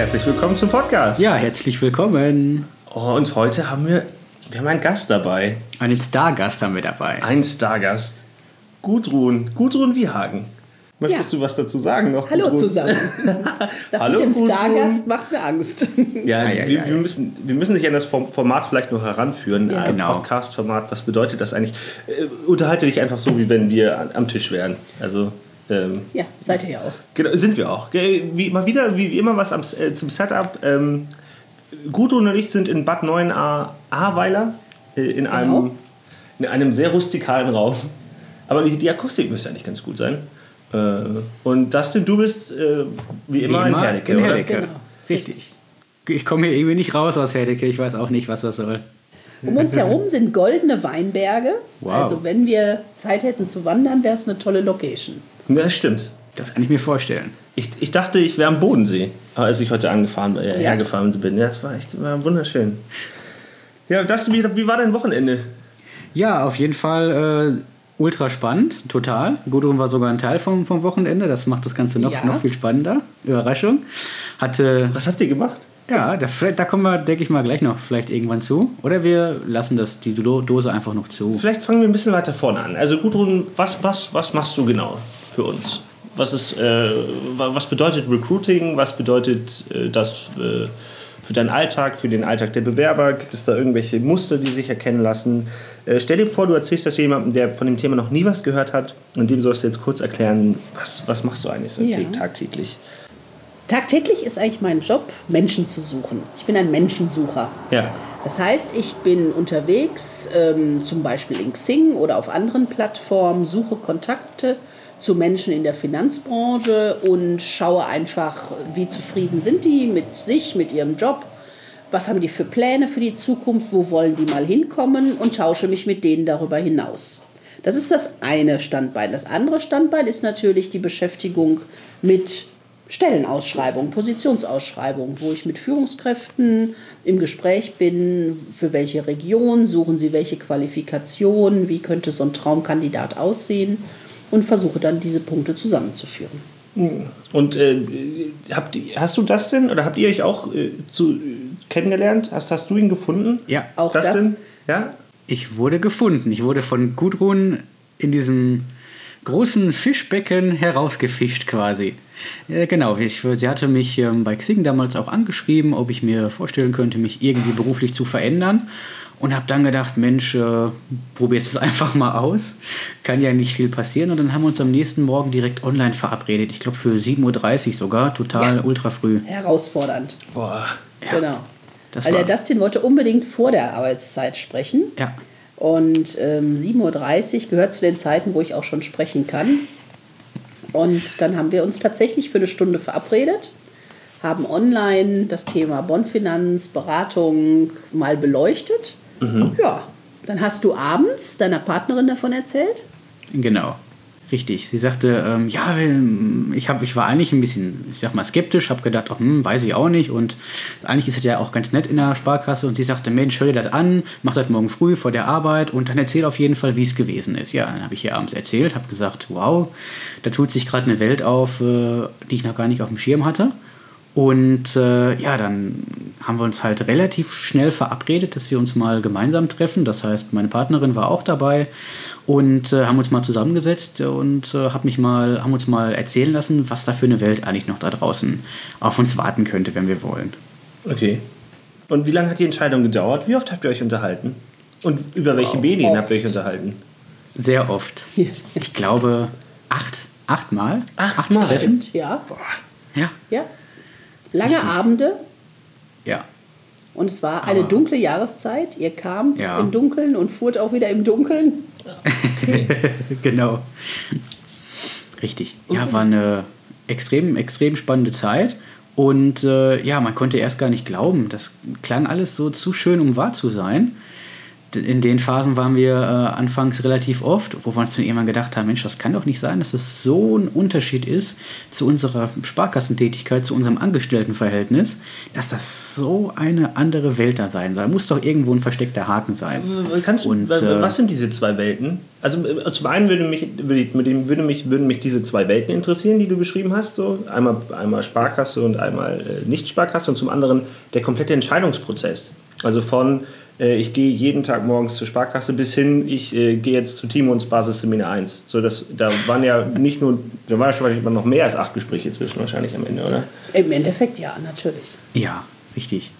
Herzlich willkommen zum Podcast. Ja, herzlich willkommen. Oh, und heute haben wir, wir haben einen Gast dabei. Einen Stargast haben wir dabei. Einen Stargast. Gudrun. Gudrun Wiehagen. Möchtest Ja. du was dazu sagen noch? Hallo Gudrun? zusammen. Das Hallo, mit dem Gudrun. Stargast macht mir Angst. Ja, Ei, ei, wir, wir, müssen, wir müssen dich an das Form- Format vielleicht noch heranführen. Ja. Ein Genau. Podcast-Format, was bedeutet das eigentlich? Äh, unterhalte dich einfach so, wie wenn wir an- am Tisch wären. Also, ähm, Ja, seid ihr ja auch. Genau, sind wir auch. Wie, mal wieder, wie, wie immer, was am, äh, zum Setup. Ähm, Gudrun und ich sind in Bad 9a Ahrweiler äh, in, einem, in einem sehr rustikalen Raum. Aber die, die Akustik müsste eigentlich ganz gut sein. Äh, und Dustin, du bist äh, wie immer in Herdecke, in? Herdecke. Genau. Richtig. Ich komme hier irgendwie nicht raus aus Herdecke. Ich weiß auch nicht, was das soll. Um uns herum sind goldene Weinberge. Wow. Also wenn wir Zeit hätten zu wandern, wäre es eine tolle Location. Ja, das stimmt. Das kann ich mir vorstellen. Ich, ich dachte, ich wäre am Bodensee, als ich heute angefahren, äh, Ja. hergefahren bin. Ja, das war echt war wunderschön. Ja, Dustin, wie, wie war dein Wochenende? Ja, auf jeden Fall äh, ultra spannend, total. Gudrun war sogar ein Teil vom, vom Wochenende. Das macht das Ganze noch, Ja. noch viel spannender. Überraschung. Hatte, Was habt ihr gemacht? ja, da, da kommen wir, denke ich mal, gleich noch vielleicht irgendwann zu. Oder wir lassen das, die Do- Dose einfach noch zu. Vielleicht fangen wir ein bisschen weiter vorne an. Also Gudrun, was, was, was machst du genau für uns? Was, ist, äh, wa- was bedeutet Recruiting? Was bedeutet äh, das äh, für deinen Alltag, für den Alltag der Bewerber? Gibt es da irgendwelche Muster, die sich erkennen lassen? Äh, stell dir vor, du erzählst das jemandem, der von dem Thema noch nie was gehört hat. Und dem sollst du jetzt kurz erklären, was, was machst du eigentlich so Ja. tagtäglich? Tagtäglich ist eigentlich mein Job, Menschen zu suchen. Ich bin ein Menschensucher. Ja. Das heißt, ich bin unterwegs, ähm, zum Beispiel in Xing oder auf anderen Plattformen, suche Kontakte zu Menschen in der Finanzbranche und schaue einfach, wie zufrieden sind die mit sich, mit ihrem Job, was haben die für Pläne für die Zukunft, wo wollen die mal hinkommen und tausche mich mit denen darüber hinaus. Das ist das eine Standbein. Das andere Standbein ist natürlich die Beschäftigung mit Stellenausschreibung, Positionsausschreibung, wo ich mit Führungskräften im Gespräch bin, für welche Region suchen sie welche Qualifikation, wie könnte so ein Traumkandidat aussehen und versuche dann diese Punkte zusammenzuführen. Und äh, habt, ihr- hast du das denn oder habt ihr euch auch äh, zu, äh, kennengelernt? Hast, hast du ihn gefunden? Ja, Auch das, Dustin? Ja? Ich wurde gefunden. Ich wurde von Gudrun in diesem großen Fischbecken herausgefischt quasi. Ja, genau, ich, sie hatte mich ähm, bei Xing damals auch angeschrieben, ob ich mir vorstellen könnte, mich irgendwie beruflich zu verändern. Und habe dann gedacht, Mensch, äh, probier's es einfach mal aus. Kann ja nicht viel passieren. Und dann haben wir uns am nächsten Morgen direkt online verabredet. Ich glaube für 7.30 Uhr sogar, total Ja. ultra früh. herausfordernd. Boah. Genau. Das Weil der Dustin wollte unbedingt vor der Arbeitszeit sprechen. Ja, Und ähm, 7.30 Uhr gehört zu den Zeiten, wo ich auch schon sprechen kann. Und dann haben wir uns tatsächlich für eine Stunde verabredet, haben online das Thema Bonfinanz, Beratung mal beleuchtet. Ja, dann hast du abends deiner Partnerin davon erzählt. Genau, richtig. Sie sagte, ähm, ja, ich, hab, ich war eigentlich ein bisschen, ich sag mal, skeptisch, habe gedacht, oh, hm, weiß ich auch nicht. Und eigentlich ist es ja auch ganz nett in der Sparkasse. Und sie sagte, Mensch, hör dir das an, mach das morgen früh vor der Arbeit und dann erzähl auf jeden Fall, wie es gewesen ist. Ja, dann habe ich ihr abends erzählt, habe gesagt, wow, da tut sich gerade eine Welt auf, äh, die ich noch gar nicht auf dem Schirm hatte. Und äh, ja, dann haben wir uns halt relativ schnell verabredet, dass wir uns mal gemeinsam treffen. Das heißt, meine Partnerin war auch dabei und äh, haben uns mal zusammengesetzt und äh, hab mich mal, haben uns mal erzählen lassen, was da für eine Welt eigentlich noch da draußen auf uns warten könnte, wenn wir wollen. Okay. Und wie lange hat die Entscheidung gedauert? Wie oft habt ihr euch unterhalten? Und über welche Wow. Medien Oft. habt ihr euch unterhalten? Sehr oft. Ich glaube, acht, achtmal. Achtmal? Acht Treffen. Stimmt, ja. Ja, ja. Lange Abende ja. und es war eine Aber- dunkle Jahreszeit. Ihr kamt Ja. im Dunkeln und fuhrt auch wieder im Dunkeln. genau. Richtig. Ja, war eine extrem, extrem spannende Zeit. Und äh, ja, man konnte erst gar nicht glauben. Das klang alles so zu schön, um wahr zu sein. In den Phasen waren wir äh, anfangs relativ oft, wo wir uns dann irgendwann gedacht haben, Mensch, das kann doch nicht sein, dass es so ein Unterschied ist zu unserer Sparkassentätigkeit, zu unserem Angestelltenverhältnis, dass das so eine andere Welt da sein soll. Muss doch irgendwo ein versteckter Haken sein. Kannst du, Und, was äh, sind diese zwei Welten? Also äh, zum einen würde mich, würde, würde mich, würden mich diese zwei Welten interessieren, die du beschrieben hast. So. Einmal, einmal Sparkasse und einmal äh, Nicht-Sparkasse und zum anderen der komplette Entscheidungsprozess. Also von ich gehe jeden Tag morgens zur Sparkasse bis hin, ich äh, gehe jetzt zu Timons Basisseminar 1. So, das, da waren ja nicht nur, da waren schon immer noch mehr als acht Gespräche zwischen wahrscheinlich am Ende, oder? Im Endeffekt ja, natürlich. Ja, richtig.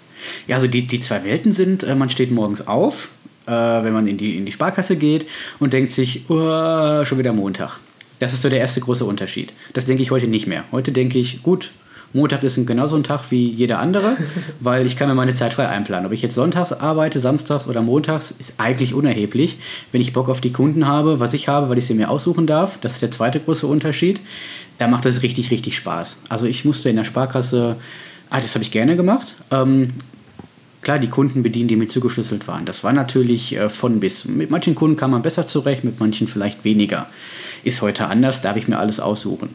Ja, also die, die zwei Welten sind, äh, man steht morgens auf, äh, wenn man in die, in die Sparkasse geht und denkt sich, oh, schon wieder Montag. Das ist so der erste große Unterschied. Das denke ich heute nicht mehr. Heute denke ich, gut, Montag ist genauso ein Tag wie jeder andere, weil ich kann mir meine Zeit frei einplanen. Ob ich jetzt sonntags arbeite, samstags oder montags, ist eigentlich unerheblich. Wenn ich Bock auf die Kunden habe, was ich habe, weil ich sie mir aussuchen darf, das ist der zweite große Unterschied, da macht es richtig, richtig Spaß. Also ich musste in der Sparkasse, ah, das habe ich gerne gemacht. Ähm, klar, die Kunden bedienen, die mir zugeschlüsselt waren. Das war natürlich äh, von bis. Mit manchen Kunden kam man besser zurecht, mit manchen vielleicht weniger. Ist heute anders, darf ich mir alles aussuchen.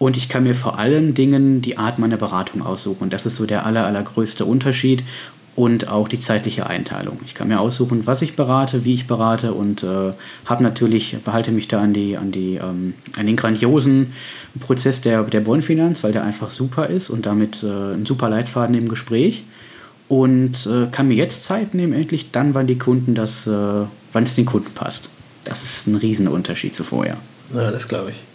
Und ich kann mir vor allen Dingen die Art meiner Beratung aussuchen. Das ist so der aller, allergrößte Unterschied. Und auch die zeitliche Einteilung. Ich kann mir aussuchen, was ich berate, wie ich berate und äh, habe natürlich, behalte mich da an, die, an, die, ähm, an den grandiosen Prozess der, der Bonfinanz, weil der einfach super ist und damit äh, ein super Leitfaden im Gespräch und äh, kann mir jetzt Zeit nehmen, endlich dann, wann die Kunden das, äh, wann es den Kunden passt. Das ist ein Riesenunterschied zu vorher. Ja, das glaube ich.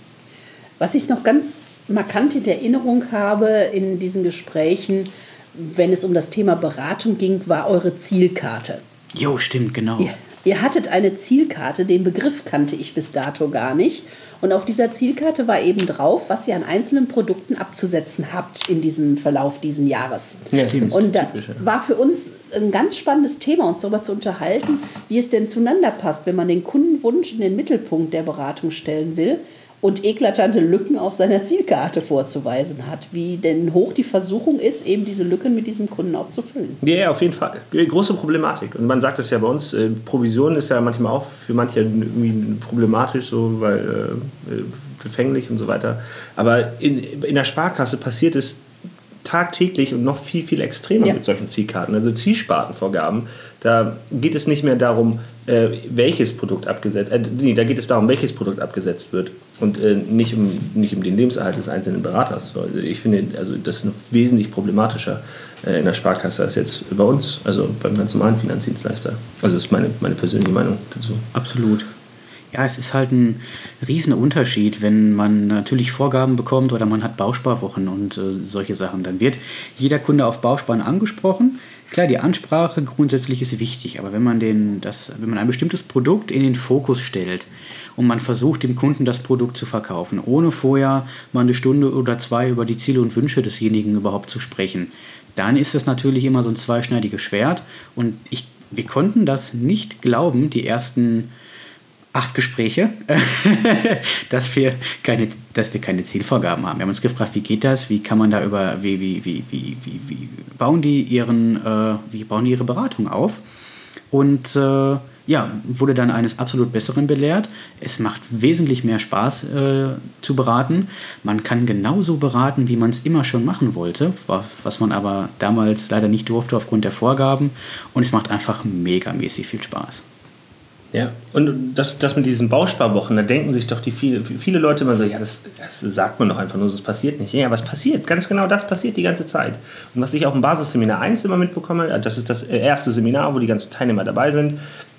Was ich noch ganz markant in Erinnerung habe in diesen Gesprächen, wenn es um das Thema Beratung ging, war eure Zielkarte. Jo, stimmt, genau. Ihr, ihr hattet eine Zielkarte, den Begriff kannte ich bis dato gar nicht. Und auf dieser Zielkarte war eben drauf, was ihr an einzelnen Produkten abzusetzen habt in diesem Verlauf dieses Jahres. Ja, stimmt. Und da war für uns ein ganz spannendes Thema, uns darüber zu unterhalten, wie es denn zueinander passt, wenn man den Kundenwunsch in den Mittelpunkt der Beratung stellen will und eklatante Lücken auf seiner Zielkarte vorzuweisen hat. Wie denn hoch die Versuchung ist, eben diese Lücken mit diesem Kunden auch zu füllen. Ja, auf jeden Fall. Große Problematik. Und man sagt es ja bei uns, äh, Provision ist ja manchmal auch für manche irgendwie problematisch, so, weil äh, äh, gefänglich und so weiter. Aber in, in der Sparkasse passiert es tagtäglich und noch viel, viel extremer Ja. mit solchen Zielkarten. Also Zielspartenvorgaben, da geht es nicht mehr darum, äh, welches Produkt abgesetzt, äh, nee, da geht es darum, welches Produkt abgesetzt wird und äh, nicht, um, nicht um den Lebenserhalt des einzelnen Beraters. So, Also ich finde, also das ist noch wesentlich problematischer äh, in der Sparkasse als jetzt bei uns, also beim ganz normalen Finanzdienstleister. Also das ist meine, meine persönliche Meinung dazu. Absolut. Ja, es ist halt ein riesen Unterschied, wenn man natürlich Vorgaben bekommt oder man hat Bausparwochen und äh, solche Sachen. Dann wird jeder Kunde auf Bausparen angesprochen. Klar, die Ansprache grundsätzlich ist wichtig, aber wenn man, den, das, wenn man ein bestimmtes Produkt in den Fokus stellt und man versucht, dem Kunden das Produkt zu verkaufen, ohne vorher mal eine Stunde oder zwei über die Ziele und Wünsche desjenigen überhaupt zu sprechen, dann ist das natürlich immer so ein zweischneidiges Schwert. Und ich, wir konnten das nicht glauben, die ersten acht Gespräche, dass wir, keine, dass wir keine Zielvorgaben haben. Wir haben uns gefragt, wie geht das? Wie kann man da über, wie, wie, wie, wie, wie, wie bauen die ihren, äh, wie bauen die ihre Beratung auf? Und äh, ja, wurde dann eines absolut Besseren belehrt. Es macht wesentlich mehr Spaß äh, zu beraten. Man kann genauso beraten, wie man es immer schon machen wollte, wa- was man aber damals leider nicht durfte aufgrund der Vorgaben. Und es macht einfach megamäßig viel Spaß. Ja, und das, das mit diesen Bausparwochen, da denken sich doch die viele, viele Leute immer so, ja, das, das sagt man doch einfach nur, so, es passiert nicht. Ja, was passiert? Ganz genau das passiert die ganze Zeit. Und was ich auch im Basisseminar 1 immer mitbekomme, äh, das ist das erste Seminar, wo die ganzen Teilnehmer dabei sind,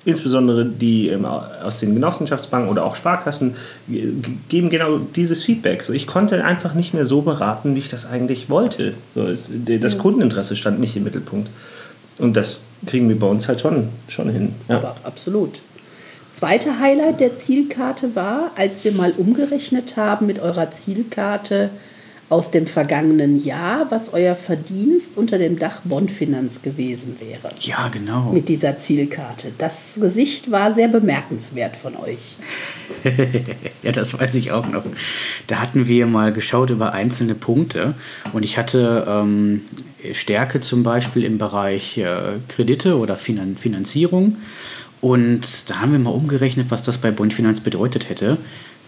insbesondere die ähm, aus den Genossenschaftsbanken oder auch Sparkassen, ge- geben genau dieses Feedback. So, ich konnte einfach nicht mehr so beraten, wie ich das eigentlich wollte. So, das Kundeninteresse stand nicht im Mittelpunkt. Und das kriegen wir bei uns halt schon, schon hin. Ja. Aber absolut. Zweite Highlight der Zielkarte war, als wir mal umgerechnet haben mit eurer Zielkarte aus dem vergangenen Jahr, was euer Verdienst unter dem Dach Bondfinanz gewesen wäre. Ja, genau. Mit dieser Zielkarte. Das Gesicht war sehr bemerkenswert von euch. ja, das weiß ich auch noch. Da hatten wir mal geschaut über einzelne Punkte und ich hatte ähm, Stärke zum Beispiel im Bereich äh, Kredite oder Finan Finanzierung Und da haben wir mal umgerechnet, was das bei Bund Finanz bedeutet hätte.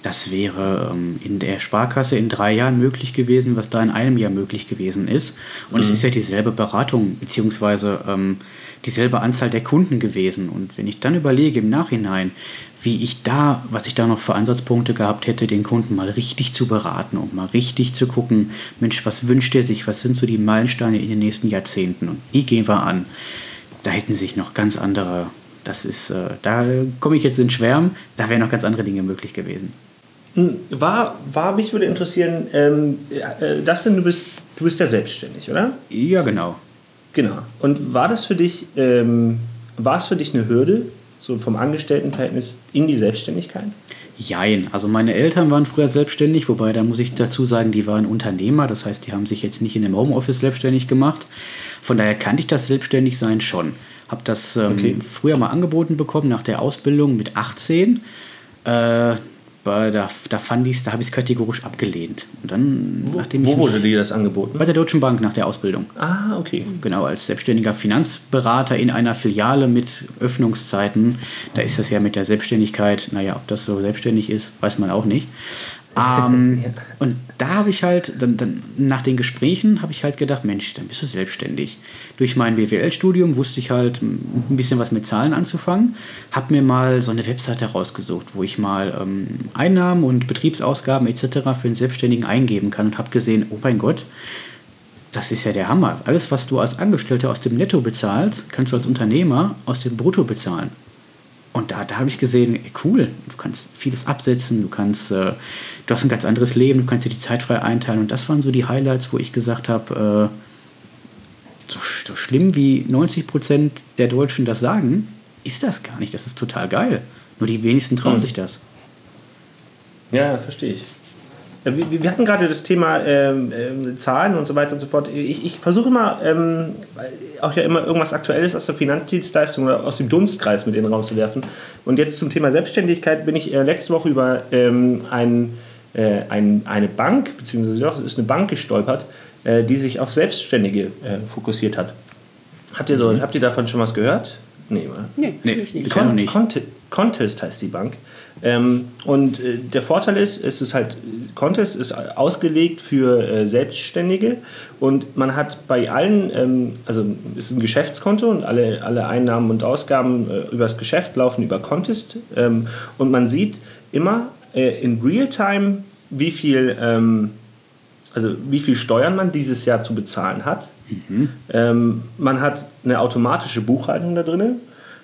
Das wäre ähm, in der Sparkasse in drei Jahren möglich gewesen, was da in einem Jahr möglich gewesen ist. Und mhm. es ist ja dieselbe Beratung, beziehungsweise ähm, dieselbe Anzahl der Kunden gewesen. Und wenn ich dann überlege im Nachhinein, wie ich da, was ich da noch für Ansatzpunkte gehabt hätte, den Kunden mal richtig zu beraten und mal richtig zu gucken, Mensch, was wünscht er sich, was sind so die Meilensteine in den nächsten Jahrzehnten und die gehen wir an. Da hätten sich noch ganz andere, das ist, äh, da komme ich jetzt in Schwärm, da wären noch ganz andere Dinge möglich gewesen. Hm, war, war mich würde interessieren, ähm, äh, Dustin, du bist, du bist ja selbstständig, oder? Ja, genau. Genau. Und war das für dich, ähm, war es für dich eine Hürde, so vom Angestelltenverhältnis in die Selbstständigkeit? Jein. Also meine Eltern waren früher selbstständig, wobei da muss ich dazu sagen, die waren Unternehmer, das heißt, die haben sich jetzt nicht in einem Homeoffice selbstständig gemacht. Von daher kannte ich das Selbstständigsein schon. Habe das ähm, okay. früher mal angeboten bekommen nach der Ausbildung mit 18. Äh, war, da, da fand ich's, da habe ich es kategorisch abgelehnt. Und dann, wo, nachdem wo wurde dir das angeboten? Bei der Deutschen Bank nach der Ausbildung. Ah, okay. Genau, als selbstständiger Finanzberater in einer Filiale mit Öffnungszeiten. Da ist das ja mit der Selbstständigkeit, naja, ob das so selbstständig ist, weiß man auch nicht. Ähm, ja. Und da habe ich halt, dann, dann nach den Gesprächen habe ich halt gedacht, Mensch, dann bist du selbstständig. Durch mein BWL-Studium wusste ich halt ein bisschen was mit Zahlen anzufangen, habe mir mal so eine Webseite rausgesucht, wo ich mal ähm, Einnahmen und Betriebsausgaben etc. für einen Selbstständigen eingeben kann und habe gesehen, oh mein Gott, das ist ja der Hammer. Alles, was du als Angestellter aus dem Netto bezahlst, kannst du als Unternehmer aus dem Brutto bezahlen. Und da, da habe ich gesehen, ey, cool, du kannst vieles absetzen, du kannst, äh, du hast ein ganz anderes Leben, du kannst dir die Zeit frei einteilen. Und das waren so die Highlights, wo ich gesagt habe, äh, so, so, schlimm wie 90 Prozent der Deutschen das sagen, ist das gar nicht. Das ist total geil. Nur die wenigsten trauen mhm. sich das. Ja, verstehe ich. Wir, wir hatten gerade das Thema ähm, ähm, Zahlen und so weiter und so fort. Ich, ich versuche immer, ähm, auch ja immer irgendwas Aktuelles aus der Finanzdienstleistung oder aus dem Dunstkreis mit in den Raum zu werfen. Und jetzt zum Thema Selbstständigkeit bin ich äh, letzte Woche über ähm, ein, äh, ein, eine Bank, beziehungsweise doch, es ist eine Bank gestolpert, äh, die sich auf Selbstständige äh, fokussiert hat. Habt ihr, so, mhm. habt ihr davon schon was gehört? Nee, oder? Nee, nee nicht. Con nicht. Contest heißt die Bank. Ähm, und äh, der Vorteil ist, es ist halt, Contest ist ausgelegt für äh, Selbstständige und man hat bei allen, ähm, also es ist ein Geschäftskonto und alle, alle Einnahmen und Ausgaben äh, über das Geschäft laufen über Contest ähm, und man sieht immer äh, in Realtime, wie viel, ähm, also wie viel Steuern man dieses Jahr zu bezahlen hat. Mhm. Ähm, man hat eine automatische Buchhaltung da drin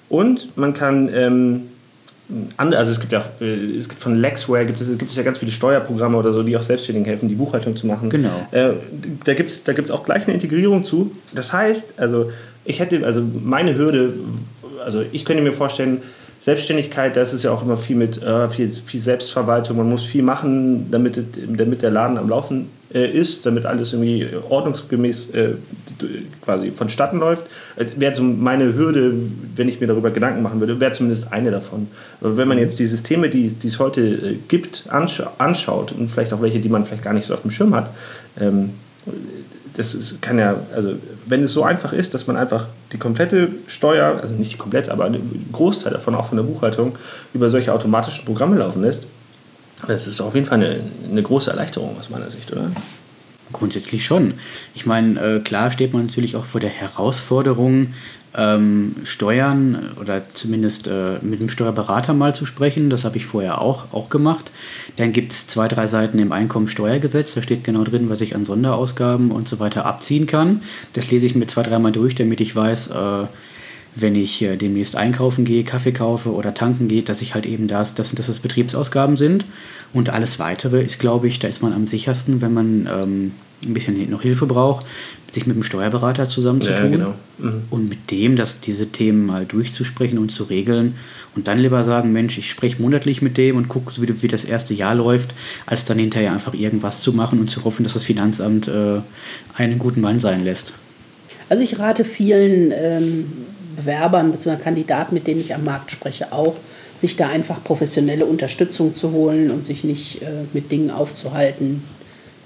und man kann ähm, andere, also es gibt ja äh, es gibt von Lexware gibt es, gibt es ja ganz viele Steuerprogramme oder so, die auch Selbstständigen helfen, die Buchhaltung zu machen. Genau. Äh, da gibt es da gibt's auch gleich eine Integrierung zu. Das heißt, also ich hätte, also meine Hürde, also ich könnte mir vorstellen, Selbstständigkeit, das ist ja auch immer viel mit äh, viel, viel Selbstverwaltung. Man muss viel machen, damit, damit der Laden am Laufen äh, ist, damit alles irgendwie ordnungsgemäß äh, quasi vonstatten läuft. Äh, wäre so meine Hürde, wenn ich mir darüber Gedanken machen würde, wäre zumindest eine davon. Aber wenn man jetzt die Systeme, die, es heute äh, gibt, anscha anschaut und vielleicht auch welche, die man vielleicht gar nicht so auf dem Schirm hat, ähm, das ist, kann ja, also wenn es so einfach ist, dass man einfach die komplette Steuer, also nicht die komplette, aber einen Großteil davon auch von der Buchhaltung über solche automatischen Programme laufen lässt, das ist auf jeden Fall eine, eine große Erleichterung aus meiner Sicht, oder? Grundsätzlich schon. Ich meine, äh, klar steht man natürlich auch vor der Herausforderung, ähm, Steuern oder zumindest äh, mit dem Steuerberater mal zu sprechen. Das habe ich vorher auch, auch gemacht. Dann gibt es zwei, drei Seiten im Einkommensteuergesetz. Da steht genau drin, was ich an Sonderausgaben und so weiter abziehen kann. Das lese ich mir zwei, dreimal durch, damit ich weiß, äh, wenn ich äh, demnächst einkaufen gehe, Kaffee kaufe oder tanken gehe, dass ich halt eben das, das, dass das Betriebsausgaben sind. Und alles Weitere ist, glaube ich, da ist man am sichersten, wenn man ähm, ein bisschen noch Hilfe braucht, sich mit dem Steuerberater zusammenzutun ja, genau. mhm. und mit dem, dass diese Themen mal durchzusprechen und zu regeln und dann lieber sagen, Mensch, ich spreche monatlich mit dem und gucke, wie, wie das erste Jahr läuft, als dann hinterher einfach irgendwas zu machen und zu hoffen, dass das Finanzamt äh, einen guten Mann sein lässt. Also ich rate vielen ähm, Bewerbern bzw. Kandidaten, mit denen ich am Markt spreche, auch, sich da einfach professionelle Unterstützung zu holen und sich nicht äh, mit Dingen aufzuhalten,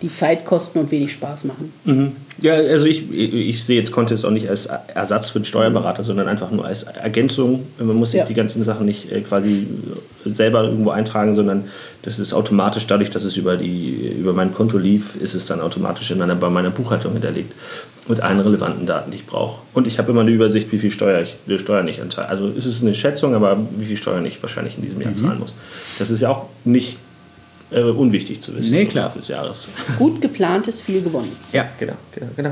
die Zeit kosten und wenig Spaß machen. Mhm. Ja, also ich, ich sehe jetzt Contest auch nicht als Ersatz für einen Steuerberater, sondern einfach nur als Ergänzung. Man muss sich Ja. die ganzen Sachen nicht äh, quasi selber irgendwo eintragen, sondern das ist automatisch, dadurch, dass es über, die, über mein Konto lief, ist es dann automatisch in meiner, bei meiner Buchhaltung hinterlegt. Mit allen relevanten Daten, die ich brauche. Und ich habe immer eine Übersicht, wie viel Steuer ich, äh, Steuern ich entzahle. Also es ist eine Schätzung, aber wie viel Steuern ich wahrscheinlich in diesem Jahr zahlen muss. Das ist ja auch nicht äh, unwichtig zu wissen. Nee, so klar. Des Jahres. Gut geplant ist viel gewonnen. Ja, Genau, genau, genau.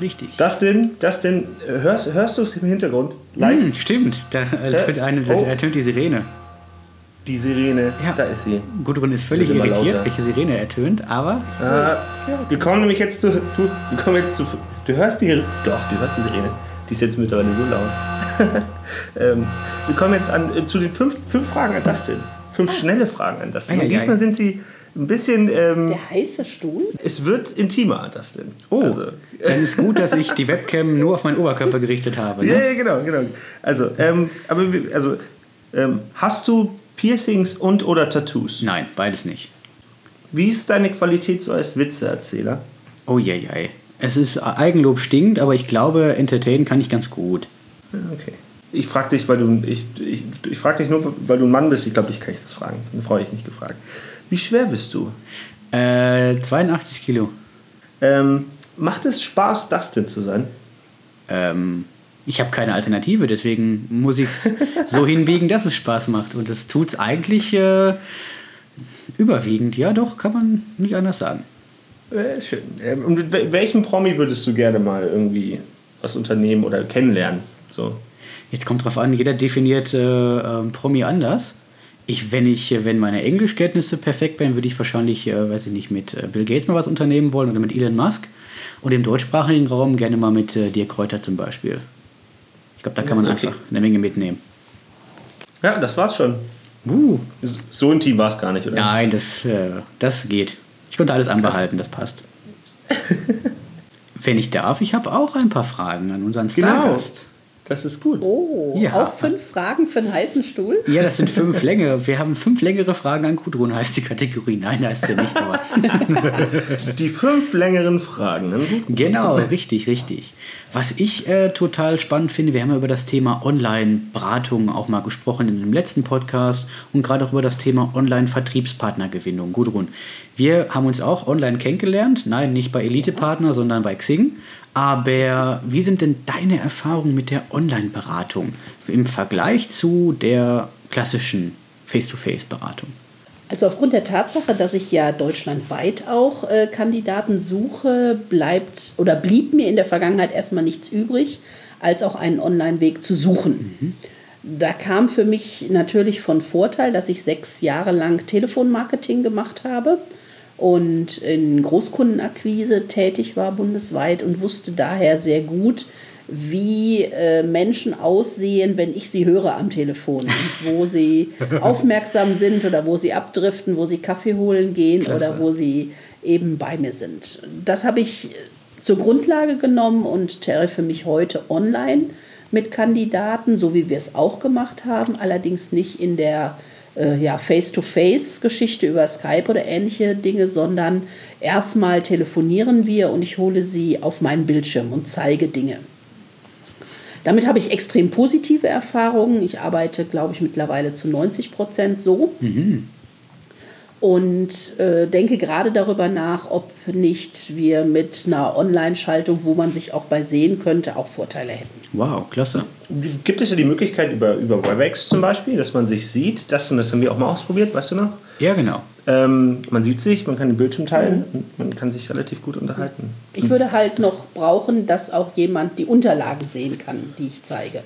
richtig. Dustin, Dustin, äh, hörst, hörst du es im Hintergrund? Leicht. Hm, stimmt, da ertönt, eine, da Oh. ertönt die Sirene. Die Sirene, Ja. da ist sie. Gudrun ist völlig irritiert, lauter. welche Sirene ertönt, aber Äh, wir kommen nämlich jetzt zu. Du, wir kommen jetzt zu. Du hörst die. Doch, du hörst die Sirene. Die ist jetzt mittlerweile so laut. ähm, wir kommen jetzt an, äh, zu den fünf, fünf Fragen an Dustin. Fünf schnelle Fragen an Dustin. Ei, Und diesmal sind sie ein bisschen. Ähm, Der heiße Stuhl? Es wird intimer, Dustin. oh, Also, dann ist gut, dass ich die Webcam nur auf meinen Oberkörper gerichtet habe. Ja, Ne? ja, genau, genau. Also, ähm, aber also, ähm, hast du Piercings und oder Tattoos? Nein, beides nicht. Wie ist deine Qualität so als Witzeerzähler? Oh je, je. Es ist Eigenlob stinkt, aber ich glaube, entertainen kann ich ganz gut. Ja, Okay. Ich frage dich, weil du ich, ich, ich frag dich nur, weil du ein Mann bist. Ich glaube, dich kann ich das fragen. Eine Frau, ich nicht gefragt. Wie schwer bist du? Äh, 82 Kilo. Ähm, macht es Spaß, Dustin zu sein? Ähm, ich habe keine Alternative, deswegen muss ich es so hinbiegen, dass es Spaß macht. Und das tut es eigentlich äh, überwiegend. Ja, doch, kann man nicht anders sagen. Äh, schön. Ähm, und mit wel- welchem Promi würdest du gerne mal irgendwie was unternehmen oder kennenlernen? So. Jetzt kommt drauf an, jeder definiert äh, ähm, Promi anders. Ich, wenn ich, äh, wenn meine Englischkenntnisse perfekt wären, würde ich wahrscheinlich, äh, weiß ich nicht, mit äh, Bill Gates mal was unternehmen wollen oder mit Elon Musk. Und im deutschsprachigen Raum gerne mal mit äh, Dirk Kräuter zum Beispiel. Ich glaube, da kann man Okay. einfach eine Menge mitnehmen. Ja, das war's schon. Uh, So intim war es gar nicht, oder? nein, das, das geht. Ich konnte alles anbehalten, das passt. wenn ich darf, ich habe auch ein paar Fragen an unseren Genau. Das ist gut. Oh, Ja. auch fünf Fragen für einen heißen Stuhl? Ja, das sind fünf längere. Wir haben fünf längere Fragen an Gudrun, heißt die Kategorie. Nein, heißt sie nicht, aber. Die fünf längeren Fragen. ne? Genau, richtig, richtig. Was ich äh, total spannend finde, wir haben ja über das Thema Online-Beratung auch mal gesprochen in dem letzten Podcast und gerade auch über das Thema Online-Vertriebspartnergewinnung. Gudrun, wir haben uns auch online kennengelernt. Nein, nicht bei Elite-Partner, sondern bei Xing. Aber wie sind denn deine Erfahrungen mit der Online-Beratung im Vergleich zu der klassischen Face-to-Face-Beratung? Also aufgrund der Tatsache, dass ich ja deutschlandweit auch äh, Kandidaten suche, bleibt oder blieb mir in der Vergangenheit erstmal nichts übrig, als auch einen Online-Weg zu suchen. Da kam für mich natürlich von Vorteil, dass ich sechs Jahre lang Telefonmarketing gemacht habe und in Großkundenakquise tätig war bundesweit und wusste daher sehr gut, wie äh, Menschen aussehen, wenn ich sie höre am Telefon und wo sie aufmerksam sind oder wo sie abdriften, wo sie Kaffee holen gehen Klasse. oder wo sie eben bei mir sind. Das habe ich zur Grundlage genommen und treffe mich heute online mit Kandidaten, so wie wir es auch gemacht haben, allerdings nicht in der äh, ja, Face-to-Face-Geschichte über Skype oder ähnliche Dinge, sondern erstmal telefonieren wir und ich hole sie auf meinen Bildschirm und zeige Dinge. Damit habe ich extrem positive Erfahrungen. Ich arbeite, glaube ich, mittlerweile zu 90 Prozent so. Und äh, denke gerade darüber nach, ob nicht wir mit einer Online-Schaltung, wo man sich auch bei sehen könnte, auch Vorteile hätten. Wow, klasse. Gibt es ja die Möglichkeit über, über WebEx zum Beispiel, dass man sich sieht? Das, und das haben wir auch mal ausprobiert, weißt du noch? Ja, genau. Ähm, man sieht sich, man kann den Bildschirm teilen und man kann sich relativ gut unterhalten. Ich würde halt noch brauchen, dass auch jemand die Unterlagen sehen kann, die ich zeige.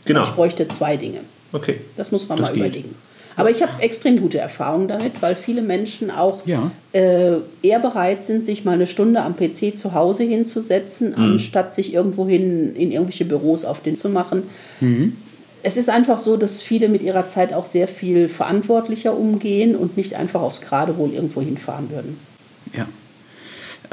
Ich Genau. bräuchte zwei Dinge. Okay. Das muss man Das mal geht. überlegen. Aber ich habe extrem gute Erfahrungen damit, weil viele Menschen auch Ja. äh, eher bereit sind, sich mal eine Stunde am PC zu Hause hinzusetzen, anstatt sich irgendwohin in irgendwelche Büros auf den zu machen. Es ist einfach so, dass viele mit ihrer Zeit auch sehr viel verantwortlicher umgehen und nicht einfach aufs Geradewohl irgendwo hinfahren würden. Ja.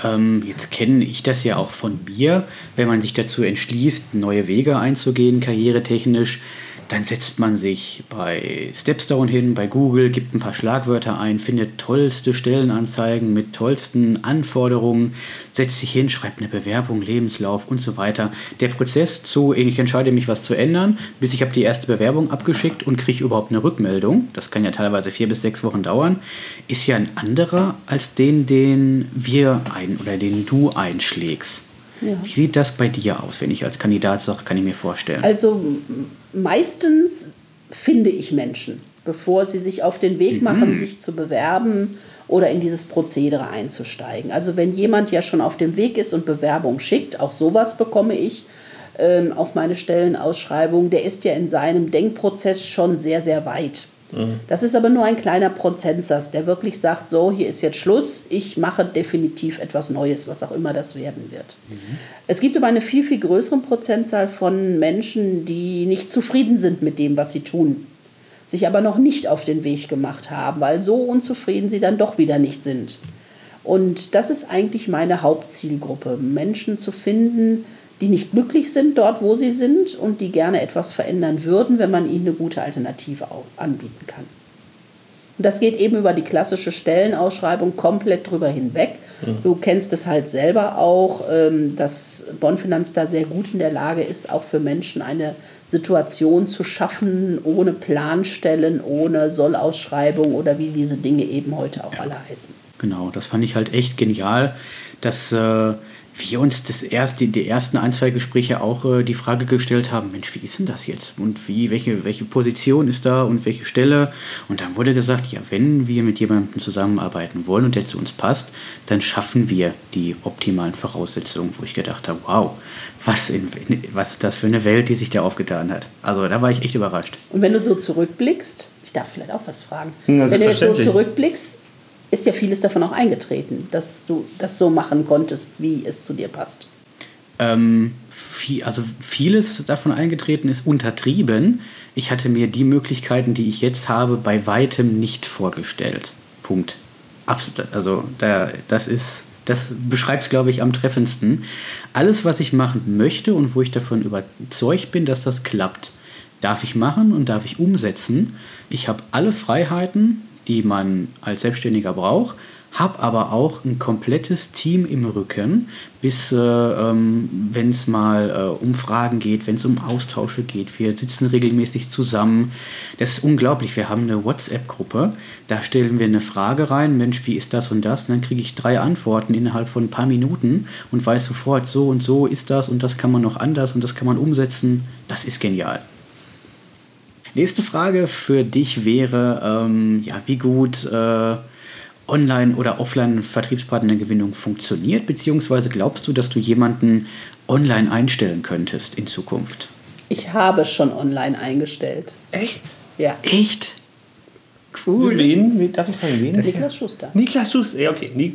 Ähm, jetzt kenne ich das ja auch von mir, wenn man sich dazu entschließt, neue Wege einzugehen, karrieretechnisch dann setzt man sich bei Stepstone hin, bei Google, gibt ein paar Schlagwörter ein, findet tollste Stellenanzeigen mit tollsten Anforderungen, setzt sich hin, schreibt eine Bewerbung, Lebenslauf und so weiter. Der Prozess zu, ich entscheide mich, was zu ändern, bis ich habe die erste Bewerbung abgeschickt und kriege überhaupt eine Rückmeldung, das kann ja teilweise vier bis sechs Wochen dauern, ist ja ein anderer als den, den wir ein oder den du einschlägst. Ja. Wie sieht das bei dir aus, wenn ich als Kandidat sage, kann ich mir vorstellen? Also meistens finde ich Menschen, bevor sie sich auf den Weg machen, mhm. sich zu bewerben oder in dieses Prozedere einzusteigen. Also wenn jemand ja schon auf dem Weg ist und Bewerbung schickt, auch sowas bekomme ich ähm, auf meine Stellenausschreibung, der ist ja in seinem Denkprozess schon sehr, sehr weit. Das ist aber nur ein kleiner Prozentsatz, der wirklich sagt, so, hier ist jetzt Schluss, ich mache definitiv etwas Neues, was auch immer das werden wird. Mhm. Es gibt aber eine viel, viel größere Prozentzahl von Menschen, die nicht zufrieden sind mit dem, was sie tun, sich aber noch nicht auf den Weg gemacht haben, weil so unzufrieden sie dann doch wieder nicht sind. Und das ist eigentlich meine Hauptzielgruppe, Menschen zu finden, die nicht glücklich sind dort, wo sie sind und die gerne etwas verändern würden, wenn man ihnen eine gute Alternative anbieten kann. Und das geht eben über die klassische Stellenausschreibung komplett drüber hinweg. Mhm. Du kennst es halt selber auch, ähm, dass Bonfinanz da sehr gut in der Lage ist, auch für Menschen eine Situation zu schaffen, ohne Planstellen, ohne Sollausschreibung oder wie diese Dinge eben heute auch ja. alle heißen. Genau, das fand ich halt echt genial, dass äh, wir uns das erste, die ersten ein, zwei Gespräche auch äh, die Frage gestellt haben, Mensch, wie ist denn das jetzt? Und wie, welche, welche Position ist da und welche Stelle? Und dann wurde gesagt, ja, wenn wir mit jemandem zusammenarbeiten wollen und der zu uns passt, dann schaffen wir die optimalen Voraussetzungen, wo ich gedacht habe, wow, was, in, was ist das für eine Welt, die sich da aufgetan hat. Also da war ich echt überrascht. Und wenn du so zurückblickst, ich darf vielleicht auch was fragen, ja, wenn du jetzt so zurückblickst, ist ja vieles davon auch eingetreten, dass du das so machen konntest, wie es zu dir passt. Ähm, viel, also vieles davon eingetreten ist untertrieben. Ich hatte mir die Möglichkeiten, die ich jetzt habe, bei weitem nicht vorgestellt. Punkt. Absolut. Also da, das ist, das beschreibt es, glaube ich, am treffendsten. Alles, was ich machen möchte und wo ich davon überzeugt bin, dass das klappt, darf ich machen und darf ich umsetzen. Ich habe alle Freiheiten, die man als Selbstständiger braucht, habe aber auch ein komplettes Team im Rücken, bis äh, ähm, wenn es mal äh, um Fragen geht, wenn es um Austausche geht. Wir sitzen regelmäßig zusammen. Das ist unglaublich. Wir haben eine WhatsApp-Gruppe. Da stellen wir eine Frage rein, Mensch, wie ist das und das? Und dann kriege ich drei Antworten innerhalb von ein paar Minuten und weiß sofort, so und so ist das und das kann man noch anders und das kann man umsetzen. Das ist genial. Nächste Frage für dich wäre, ähm, ja, wie gut äh, Online- oder Offline-Vertriebspartnergewinnung funktioniert, beziehungsweise glaubst du, dass du jemanden online einstellen könntest in Zukunft? Ich habe schon online eingestellt. Echt? Ja. Echt? Cool. Wen? Darf ich fragen, wen? Niklas Schuster. Niklas Schuster, ja, okay. Ni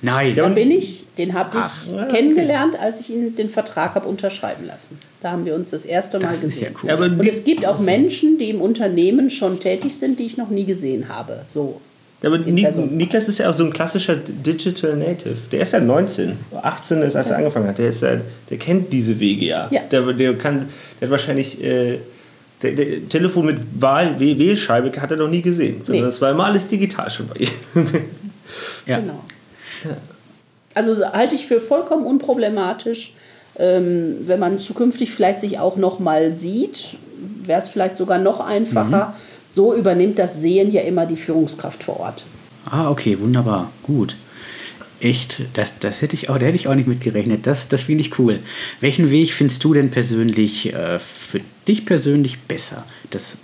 Nein. Da bin ich, den habe ich Ach, kennengelernt, als ich ihn den Vertrag habe unterschreiben lassen. Da haben wir uns das erste Mal das gesehen. Ist ja cool. Aber Und es gibt auch Menschen, die im Unternehmen schon tätig sind, die ich noch nie gesehen habe. So. aber Niklas ist ja auch so ein klassischer Digital Native. Der ist ja 19, 18 ist, als er angefangen hat. Der, ist ja, der kennt diese Wege ja. ja. Der, der, kann, der hat wahrscheinlich äh, der, der Telefon mit Wahl, Wählscheibe hat er noch nie gesehen. Sondern nee. das war immer alles digital schon bei ihm. ja. Genau. Ja. Also halte ich für vollkommen unproblematisch. Ähm, wenn man zukünftig vielleicht sich auch noch mal sieht, wäre es vielleicht sogar noch einfacher. Mhm. So übernimmt das Sehen ja immer die Führungskraft vor Ort. Ah, okay, wunderbar, gut. Echt, das, das hätte ich auch, da hätte ich auch nicht mitgerechnet. Das, das finde ich cool. Welchen Weg findest du denn persönlich äh, für dich persönlich besser? Das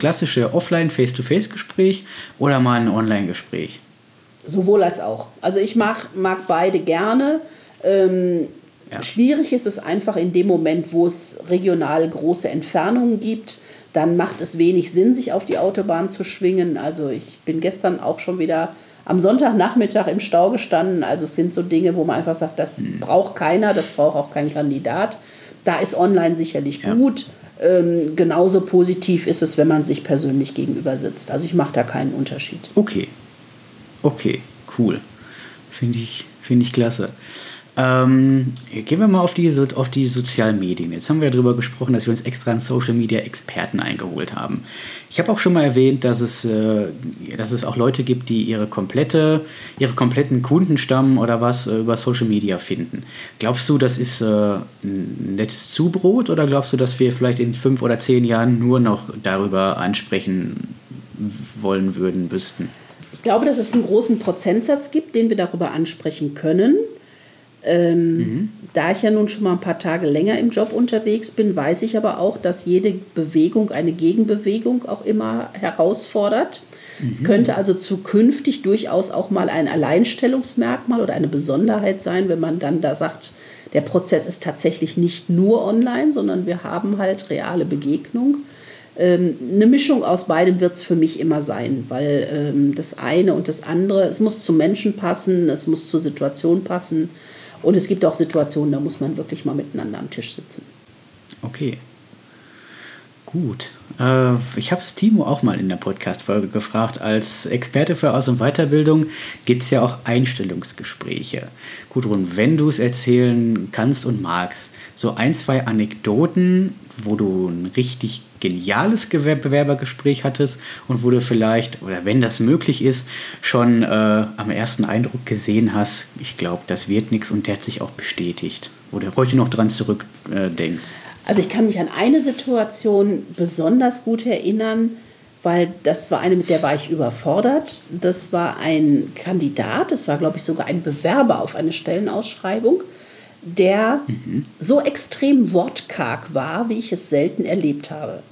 klassische Offline Face-to-Face-Gespräch oder mal ein Online-Gespräch? Sowohl als auch. Also ich mag, mag beide gerne. Ähm, ja. Schwierig ist es einfach in dem Moment, wo es regional große Entfernungen gibt. Dann macht es wenig Sinn, sich auf die Autobahn zu schwingen. Also ich bin gestern auch schon wieder am Sonntagnachmittag im Stau gestanden. Also es sind so Dinge, wo man einfach sagt, das mhm. braucht keiner, das braucht auch kein Kandidat. Da ist online sicherlich ja. gut. Ähm, genauso positiv ist es, wenn man sich persönlich gegenüber sitzt. Also ich mache da keinen Unterschied. Okay. Okay, cool. Finde ich, Finde ich klasse. Ähm, gehen wir mal auf die, auf die sozialen Medien. Jetzt haben wir darüber gesprochen, dass wir uns extra einen Social Media Experten eingeholt haben. Ich habe auch schon mal erwähnt, dass es, äh, dass es auch Leute gibt, die ihre komplette, ihre kompletten Kundenstamm oder was äh, über Social Media finden. Glaubst du, das ist äh, ein nettes Zubrot oder glaubst du, dass wir vielleicht in fünf oder zehn Jahren nur noch darüber ansprechen wollen würden, müssten? Ich glaube, dass es einen großen Prozentsatz gibt, den wir darüber ansprechen können. Ähm, mhm. Da ich ja nun schon mal ein paar Tage länger im Job unterwegs bin, weiß ich aber auch, dass jede Bewegung eine Gegenbewegung auch immer herausfordert. Mhm. Es könnte also zukünftig durchaus auch mal ein Alleinstellungsmerkmal oder eine Besonderheit sein, wenn man dann da sagt, der Prozess ist tatsächlich nicht nur online, sondern wir haben halt reale Begegnung. Ähm, eine Mischung aus beidem wird es für mich immer sein, weil ähm, das eine und das andere, es muss zum Menschen passen, es muss zur Situation passen. Und es gibt auch Situationen, da muss man wirklich mal miteinander am Tisch sitzen. Okay. Gut. Äh, ich habe es Timo auch mal in der Podcast-Folge gefragt. Als Experte für Aus- und Weiterbildung gibt es ja auch Einstellungsgespräche. Gudrun, wenn du es erzählen kannst und magst, so ein, zwei Anekdoten, wo du ein richtig geniales Bewerbergespräch hattest und wo du vielleicht, oder wenn das möglich ist, schon äh, am ersten Eindruck gesehen hast, ich glaube, das wird nichts und der hat sich auch bestätigt. Du heute noch dran zurückdenkst. Äh, also ich kann mich an eine Situation besonders gut erinnern, weil das war eine, mit der war ich überfordert. Das war ein Kandidat, das war, glaube ich, sogar ein Bewerber auf eine Stellenausschreibung der mhm. so extrem wortkarg war, wie ich es selten erlebt habe.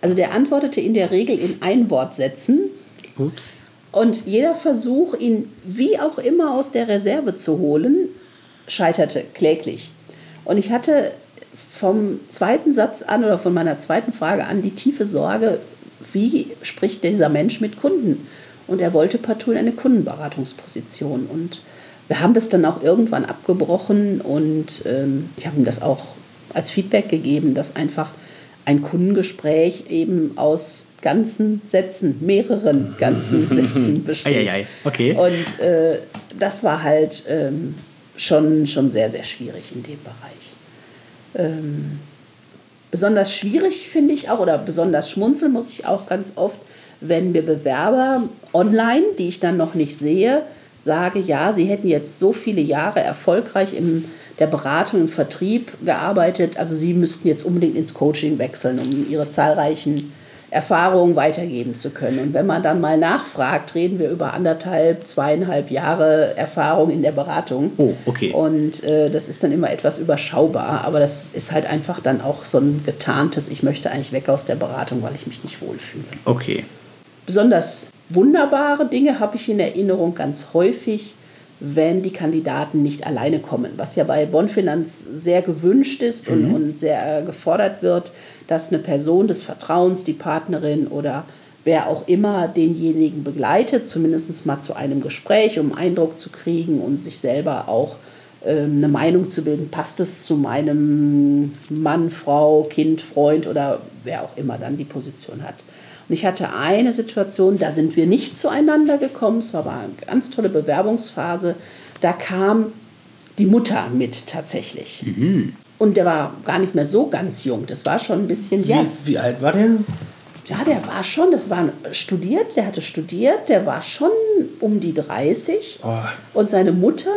Also der antwortete in der Regel in Einwortsätzen. Ups. Und jeder Versuch, ihn wie auch immer aus der Reserve zu holen, scheiterte kläglich. Und ich hatte vom zweiten Satz an oder von meiner zweiten Frage an die tiefe Sorge, wie spricht dieser Mensch mit Kunden? Und er wollte partout in eine Kundenberatungsposition. Und wir haben das dann auch irgendwann abgebrochen und ähm, ich habe ihm das auch als Feedback gegeben, dass einfach ein Kundengespräch eben aus ganzen Sätzen, mehreren ganzen Sätzen besteht. Ei, ei, ei. Okay. Und äh, das war halt ähm, schon, schon sehr, sehr schwierig in dem Bereich. Ähm, besonders schwierig finde ich auch, oder besonders schmunzeln muss ich auch ganz oft, wenn mir Bewerber online, die ich dann noch nicht sehe, sage, ja, Sie hätten jetzt so viele Jahre erfolgreich in der Beratung und Vertrieb gearbeitet, also Sie müssten jetzt unbedingt ins Coaching wechseln, um Ihre zahlreichen Erfahrungen weitergeben zu können. Und wenn man dann mal nachfragt, reden wir über anderthalb, zweieinhalb Jahre Erfahrung in der Beratung. Oh, okay. Und äh, das ist dann immer etwas überschaubar, aber das ist halt einfach dann auch so ein getarntes, ich möchte eigentlich weg aus der Beratung, weil ich mich nicht wohlfühle. Okay. Besonders wunderbare Dinge habe ich in Erinnerung ganz häufig, wenn die Kandidaten nicht alleine kommen, was ja bei Bonfinanz sehr gewünscht ist und, mhm. und sehr gefordert wird, dass eine Person des Vertrauens, die Partnerin oder wer auch immer denjenigen begleitet, zumindest mal zu einem Gespräch, um Eindruck zu kriegen und sich selber auch äh, eine Meinung zu bilden, passt es zu meinem Mann, Frau, Kind, Freund oder wer auch immer dann die Position hat. Und ich hatte eine Situation, da sind wir nicht zueinander gekommen. Es war aber eine ganz tolle Bewerbungsphase. Da kam die Mutter mit tatsächlich. Mhm. Und der war gar nicht mehr so ganz jung. Das war schon ein bisschen. Wie, ja, wie alt war der? Ja, der war schon, das war studiert, der hatte studiert, der war schon um die 30. Oh. Und seine Mutter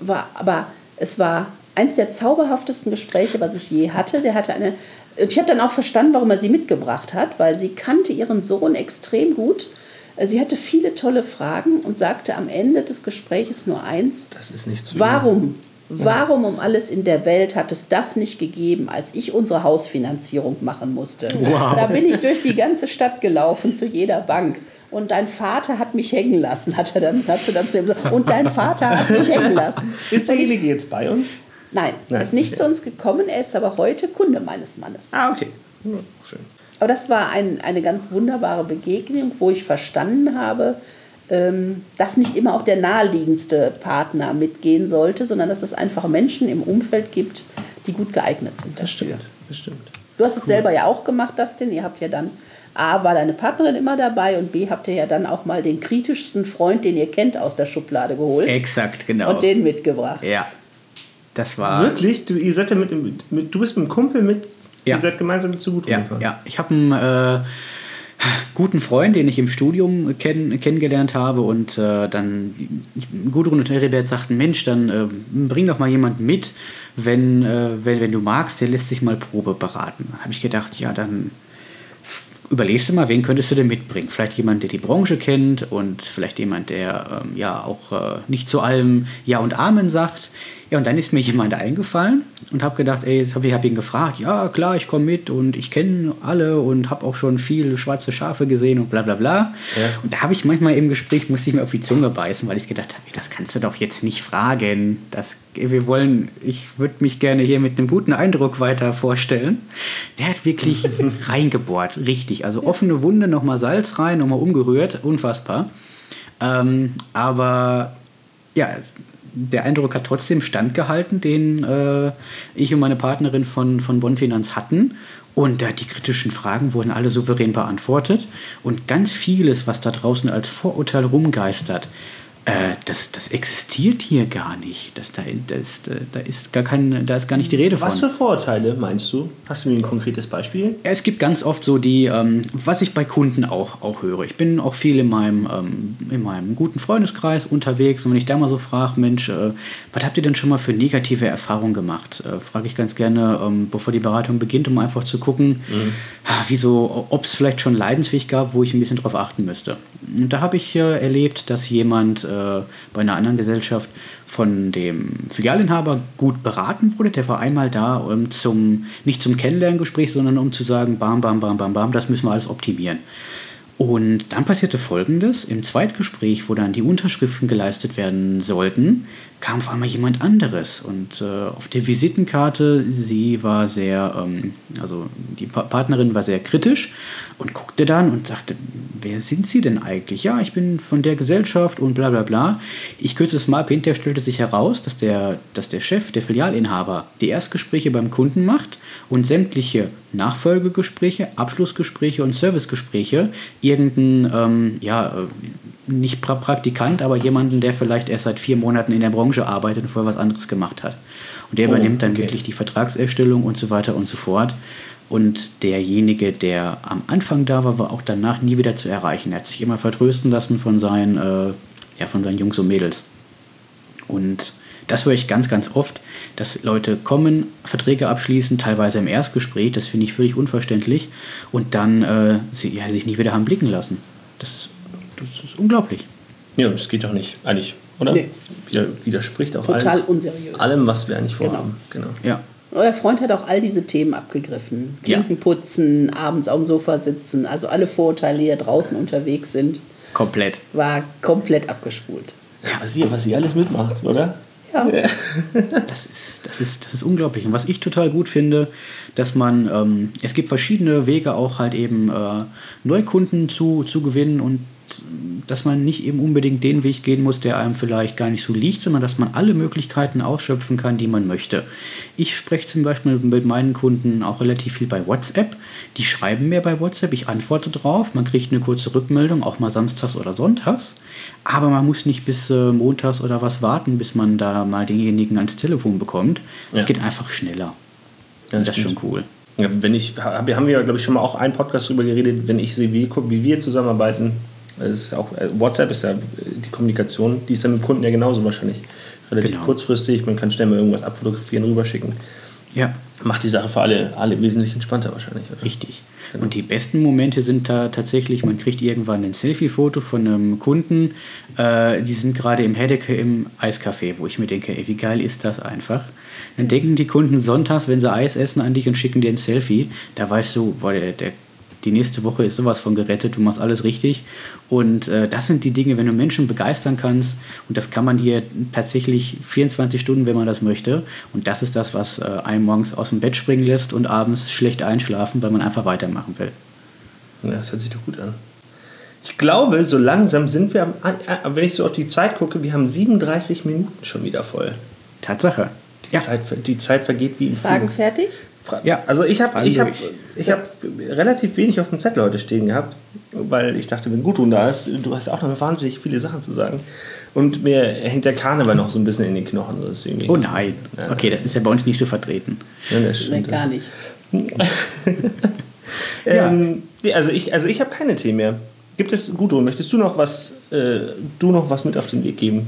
war, aber es war eins der zauberhaftesten Gespräche, was ich je hatte. Der hatte eine ich habe dann auch verstanden, warum er sie mitgebracht hat, weil sie kannte ihren Sohn extrem gut. Sie hatte viele tolle Fragen und sagte am Ende des Gesprächs nur eins. Das ist nicht zu Warum? Warum um alles in der Welt hat es das nicht gegeben, als ich unsere Hausfinanzierung machen musste? Wow. Da bin ich durch die ganze Stadt gelaufen, zu jeder Bank. Und dein Vater hat mich hängen lassen, hat, er dann, hat sie dann zu ihm gesagt. Und dein Vater hat mich hängen lassen. Ist derjenige jetzt bei uns? Nein, er ist nicht okay. zu uns gekommen, er ist aber heute Kunde meines Mannes. Ah, okay. Ja, schön. Aber das war ein, eine ganz wunderbare Begegnung, wo ich verstanden habe, ähm, dass nicht immer auch der naheliegendste Partner mitgehen sollte, sondern dass es einfach Menschen im Umfeld gibt, die gut geeignet sind. Dafür. Das stimmt, das stimmt. Du hast es selber ja auch gemacht, Dustin. Ihr habt ja dann A, war deine Partnerin immer dabei und B, habt ihr ja dann auch mal den kritischsten Freund, den ihr kennt, aus der Schublade geholt Exakt, genau. und den mitgebracht. ja. Das war. Wirklich? Du, ihr seid ja mit, dem- mit, du bist mit einem Kumpel mit, Ja. ihr seid gemeinsam zu Gudrun Ja, gefahren. ja. ich habe einen äh, guten Freund, den ich im Studium kenn, kennengelernt habe und äh, dann Gudrun und Heribert sagten, Mensch, dann äh, bring doch mal jemanden mit, wenn, äh, wenn, wenn du magst, der lässt sich mal Probe beraten. habe ich gedacht, ja, dann überlegst du mal, wen könntest du denn mitbringen? Vielleicht jemand, der die Branche kennt und vielleicht jemand, der ähm, ja auch äh, nicht zu allem Ja und Amen sagt. Ja, und dann ist mir jemand eingefallen und habe gedacht, ey, jetzt habe ich hab ihn gefragt, ja klar, ich komme mit und ich kenne alle und habe auch schon viele schwarze Schafe gesehen und bla bla bla. Ja. Und da habe ich manchmal im Gespräch, musste ich mir auf die Zunge beißen, weil ich gedacht habe, das kannst du doch jetzt nicht fragen. Das, wir wollen, ich würde mich gerne hier mit einem guten Eindruck weiter vorstellen. Der hat wirklich reingebohrt, richtig. Also offene Wunde, nochmal Salz rein, nochmal umgerührt, unfassbar. Ähm, aber ja, der Eindruck hat trotzdem standgehalten, den äh, ich und meine Partnerin von, von Bonn Finanz hatten. Und äh, die kritischen Fragen wurden alle souverän beantwortet. Und ganz vieles, was da draußen als Vorurteil rumgeistert, äh, das, das existiert hier gar nicht. Das, da, das, äh, da, ist gar kein, da ist gar nicht die Rede von. Was für Vorurteile meinst du? Hast du mir ein konkretes Beispiel? Es gibt ganz oft so die, ähm, was ich bei Kunden auch, auch höre. Ich bin auch viel in meinem, ähm, in meinem guten Freundeskreis unterwegs und wenn ich da mal so frage, Mensch, äh, was habt ihr denn schon mal für negative Erfahrungen gemacht? Äh, frage ich ganz gerne, ähm, bevor die Beratung beginnt, um einfach zu gucken, ah, wieso, ob es vielleicht schon Leidensweg gab, wo ich ein bisschen drauf achten müsste. Und da habe ich äh, erlebt, dass jemand äh, bei einer anderen Gesellschaft von dem Filialinhaber gut beraten wurde. Der war einmal da, um zum, nicht zum Kennenlerngespräch, sondern um zu sagen, bam, bam, bam, bam, bam, das müssen wir alles optimieren. Und dann passierte Folgendes: Im Zweitgespräch, wo dann die Unterschriften geleistet werden sollten, kam auf einmal jemand anderes. Und äh, auf der Visitenkarte, sie war sehr, ähm, also die pa Partnerin war sehr kritisch und guckte dann und sagte: Wer sind Sie denn eigentlich? Ja, ich bin von der Gesellschaft und bla bla bla. Ich kürze es mal ab. Hinterher stellte sich heraus, dass der, dass der Chef, der Filialinhaber, die Erstgespräche beim Kunden macht und sämtliche Nachfolgegespräche, Abschlussgespräche und Servicegespräche irgendein, ähm, ja, äh, nicht pra Praktikant, aber jemanden, der vielleicht erst seit vier Monaten in der Branche arbeitet und vorher was anderes gemacht hat. Und der Oh, übernimmt dann okay. wirklich die Vertragserstellung und so weiter und so fort. Und derjenige, der am Anfang da war, war auch danach nie wieder zu erreichen. Er hat sich immer vertrösten lassen von seinen, äh, ja, von seinen Jungs und Mädels. Und das höre ich ganz, ganz oft, dass Leute kommen, Verträge abschließen, teilweise im Erstgespräch, das finde ich völlig unverständlich, und dann äh, sie, ja, sich nie wieder haben blicken lassen. Das, das ist unglaublich. Ja, das geht doch nicht, eigentlich, oder? Nee. Wider, widerspricht auch Total allem, unseriös. allem, was wir eigentlich vorhaben. Genau. Ja, Euer Freund hat auch all diese Themen abgegriffen. Ja. Klinken putzen, abends auf dem Sofa sitzen, also alle Vorurteile, die da draußen unterwegs sind, komplett. war komplett abgespult. Ja, was ihr, was ihr alles mitmacht, oder? Ja. Das ist, das, ist, das ist unglaublich. Und was ich total gut finde, dass man, ähm, es gibt verschiedene Wege auch halt eben äh, Neukunden zu, zu gewinnen und dass man nicht eben unbedingt den Weg gehen muss, der einem vielleicht gar nicht so liegt, sondern dass man alle Möglichkeiten ausschöpfen kann, die man möchte. Ich spreche zum Beispiel mit meinen Kunden auch relativ viel bei WhatsApp. Die schreiben mir bei WhatsApp, ich antworte drauf, man kriegt eine kurze Rückmeldung, auch mal samstags oder sonntags. Aber man muss nicht bis äh, montags oder was warten, bis man da mal denjenigen ans Telefon bekommt. Es Ja. geht einfach schneller. Ja, das ist schon cool. Ja, wenn ich, hab- haben wir, glaube ich, schon mal auch einen Podcast drüber geredet, wenn ich sehe, wie, wie wir zusammenarbeiten. Es ist auch, äh, WhatsApp ist ja äh, die Kommunikation, die ist dann mit Kunden ja genauso wahrscheinlich. Relativ Genau. kurzfristig, man kann schnell mal irgendwas abfotografieren, rüberschicken. Ja, Macht die Sache für alle, alle wesentlich entspannter wahrscheinlich. Oder? Richtig. Genau. Und die besten Momente sind da tatsächlich, man kriegt irgendwann ein Selfie-Foto von einem Kunden, äh, die sind gerade im Heddecke im Eiscafé, wo ich mir denke, ey, wie geil ist das einfach. Dann denken die Kunden sonntags, wenn sie Eis essen, an dich und schicken dir ein Selfie. Da weißt du, boah, der, der, die nächste Woche ist sowas von gerettet, du machst alles richtig. Und äh, das sind die Dinge, wenn du Menschen begeistern kannst. Und das kann man hier tatsächlich 24 Stunden, wenn man das möchte. Und das ist das, was äh, einen morgens aus dem Bett springen lässt und abends schlecht einschlafen, weil man einfach weitermachen will. Ja, das hört sich doch gut an. Ich glaube, so langsam sind wir, am, wenn ich so auf die Zeit gucke, wir haben 37 Minuten schon wieder voll. Tatsache. Die, Ja, Zeit, die Zeit vergeht wie im Fragen Flug. fertig? Ja, Also ich habe ich hab, durch. ich hab relativ wenig auf dem Zettel heute stehen gehabt, weil ich dachte, wenn Gudrun da ist, du hast auch noch wahnsinnig viele Sachen zu sagen. Und mir hängt der Karneval noch so ein bisschen in den Knochen. Deswegen Oh nein. Okay, das ist ja bei uns nicht so vertreten. Ja, stimmt. gar nicht. Ähm, also ich, also ich habe keine Themen mehr. Gibt es, Gudrun, möchtest du noch was, äh, du noch was mit auf den Weg geben?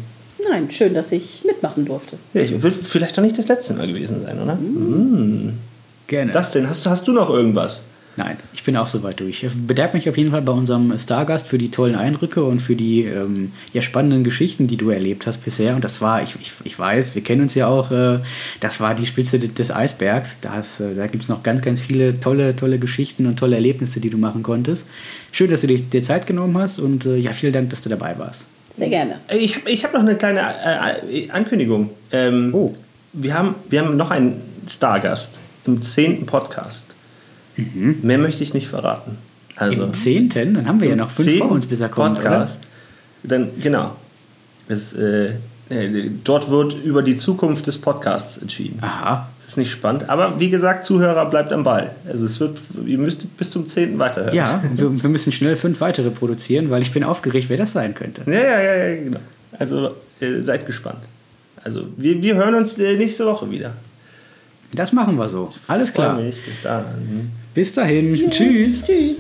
Nein, schön, dass ich mitmachen durfte. Ja, ich wird vielleicht doch nicht das letzte Mal gewesen sein, oder? Gerne. Das denn? Hast, du- hast du noch irgendwas? Nein, ich bin auch soweit durch. Ich bedanke mich auf jeden Fall bei unserem Stargast für die tollen Eindrücke und für die ähm, ja, spannenden Geschichten, die du erlebt hast bisher. Und das war, ich, ich, ich weiß, wir kennen uns ja auch, äh, das war die Spitze de- des Eisbergs. Das, äh, da gibt es noch ganz, ganz viele tolle, tolle Geschichten und tolle Erlebnisse, die du machen konntest. Schön, dass du dir, dir Zeit genommen hast und äh, ja, vielen Dank, dass du dabei warst. Sehr gerne. Äh, Ich habe ich hab noch eine kleine äh, Ankündigung. Ähm, Oh. wir, haben, wir haben noch einen Stargast im zehnten Podcast. Mehr möchte ich nicht verraten. Also, Im zehnten, dann haben wir ja noch fünf vor uns, bis er kommt, Podcast. Dann, genau. Es, äh, äh, dort wird über die Zukunft des Podcasts entschieden. oder? Aha. Das ist nicht spannend. Aber wie gesagt, Zuhörer bleibt am Ball. Also es wird, ihr müsst bis zum 10. weiterhören. Ja, wir, wir müssen schnell fünf weitere produzieren, weil ich bin aufgeregt, wer das sein könnte. Ja, ja, ja, ja genau. Also äh, seid gespannt. Also wir, wir hören uns äh, nächste Woche wieder. Das machen wir so. Alles klar. Bis dann. Bis dahin. Tschüss. Tschüss.